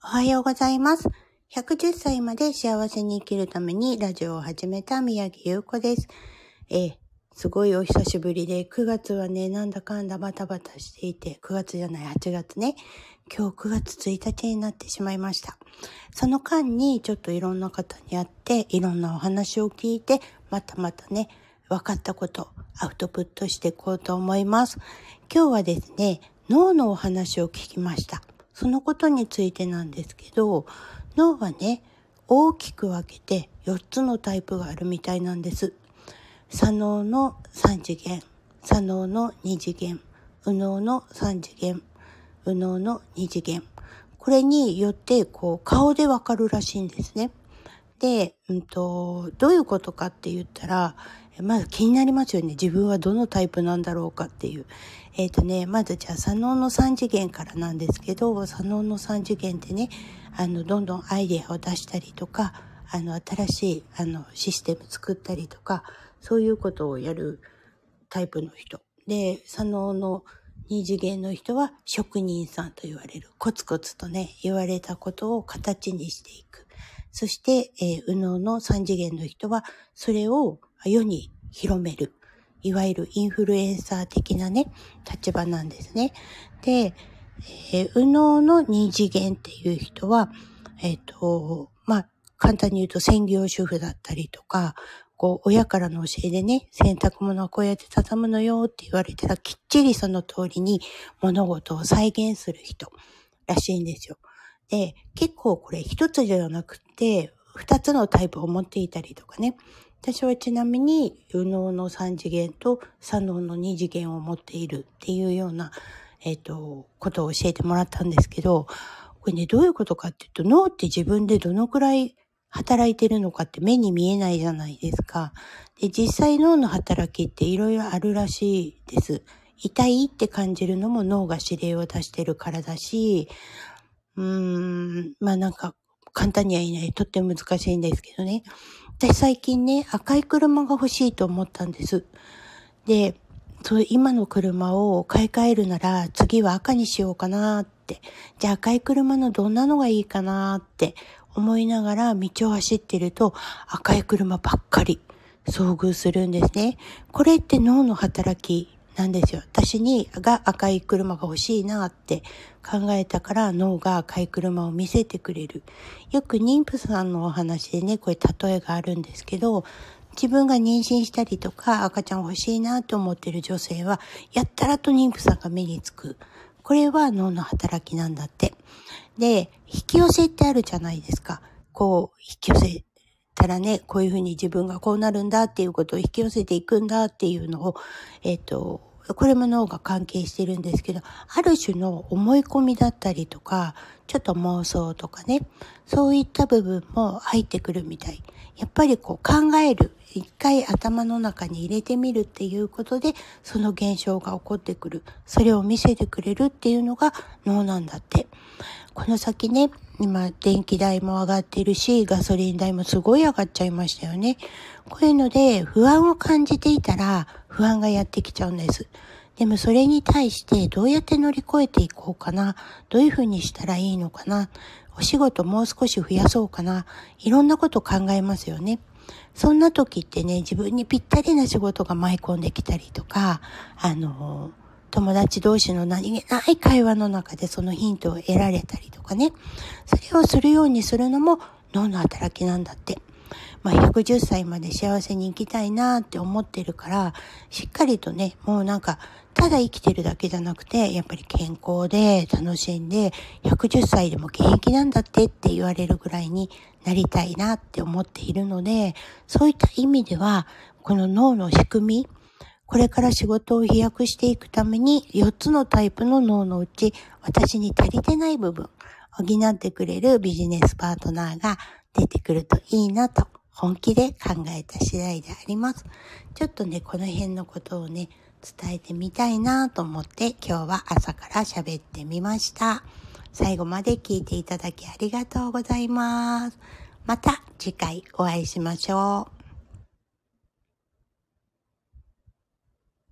おはようございます。110歳まで幸せに生きるためにラジオを始めた宮城優子です。えすごいお久しぶりで、9月はね、なんだかんだバタバタしていて、9月じゃない、8月ね。今日9月1日になってしまいました。その間にちょっといろんな方に会って、いろんなお話を聞いて、またまたね、分かったこと、アウトプットしていこうと思います。今日はですね、脳のお話を聞きました。そのことについてなんですけど、脳はね、大きく分けて4つのタイプがあるみたいなんです。左脳の3次元、左脳の2次元、右脳の3次元、右脳の2次元。これによって、こう、顔でわかるらしいんですね。で、うんと、どういうことかって言ったら、まず気になりますよね。自分はどのタイプなんだろうかっていう。えっ、とね、まずじゃあ、左脳の3次元からなんですけど、左脳の3次元ってね、あの、どんどんアイデアを出したりとか、あの、新しい、あの、システム作ったりとか、そういうことをやるタイプの人。で、左脳の二次元の人は職人さんと言われる。コツコツとね、言われたことを形にしていく。そして、えー、右脳の三次元の人は、それを世に広める。いわゆるインフルエンサー的なね、立場なんですね。で、えー、右脳の二次元っていう人は、えっ、と、まあ、簡単に言うと専業主婦だったりとか、こう、親からの教えでね、洗濯物はこうやって畳むのよって言われてたら、きっちりその通りに物事を再現する人らしいんですよ。で、結構これ一つではなくて、二つのタイプを持っていたりとかね。私はちなみに、右脳の三次元と左脳の二次元を持っているっていうような、えっ、と、ことを教えてもらったんですけど、これね、どういうことかっていうと、脳って自分でどのくらい働いてるのかって目に見えないじゃないですか。で、実際脳の働きっていろいろあるらしいです。痛いって感じるのも脳が指令を出してるからだし、うーん、まあなんか簡単には言えない。とっても難しいんですけどね。私最近ね、赤い車が欲しいと思ったんです。で、そう今の車を買い替えるなら次は赤にしようかなって。じゃあ赤い車のどんなのがいいかなって思いながら道を走ってると赤い車ばっかり遭遇するんですね。これって脳の働きなんですよ。私にが赤い車が欲しいなって考えたから脳が赤い車を見せてくれる。よく妊婦さんのお話でね、これ例えがあるんですけど、自分が妊娠したりとか赤ちゃん欲しいなと思ってる女性は、やったらと妊婦さんが目につく。これは脳の働きなんだって。で、引き寄せってあるじゃないですか。こう、引き寄せたらね、こういうふうに自分がこうなるんだっていうことを引き寄せていくんだっていうのを、えっ、と、これも脳が関係してるんですけど、ある種の思い込みだったりとか、ちょっと妄想とかね、そういった部分も入ってくるみたい。やっぱりこう考える、一回頭の中に入れてみるっていうことで、その現象が起こってくる。それを見せてくれるっていうのが脳なんだって。この先ね、今電気代も上がってるし、ガソリン代もすごい上がっちゃいましたよね。こういうので不安を感じていたら不安がやってきちゃうんです。でもそれに対してどうやって乗り越えていこうかな？どういうふうにしたらいいのかな？お仕事もう少し増やそうかな？いろんなこと考えますよね。そんな時ってね、自分にぴったりな仕事が舞い込んできたりとか、あの、友達同士の何気ない会話の中でそのヒントを得られたりとかね。それをするようにするのも脳の働きなんだって。まあ、110歳まで幸せに生きたいなって思ってるから、しっかりとね、もうなんか、ただ生きてるだけじゃなくて、やっぱり健康で楽しんで、110歳でも現役なんだってって言われるぐらいになりたいなって思っているので、そういった意味では、この脳の仕組み、これから仕事を飛躍していくために、4つのタイプの脳のうち、私に足りてない部分、補ってくれるビジネスパートナーが出てくるといいなと本気で考えた次第であります。ちょっとね、この辺のことをね、伝えてみたいなと思って今日は朝から喋ってみました。最後まで聞いていただきありがとうございます。また次回お会いしましょう。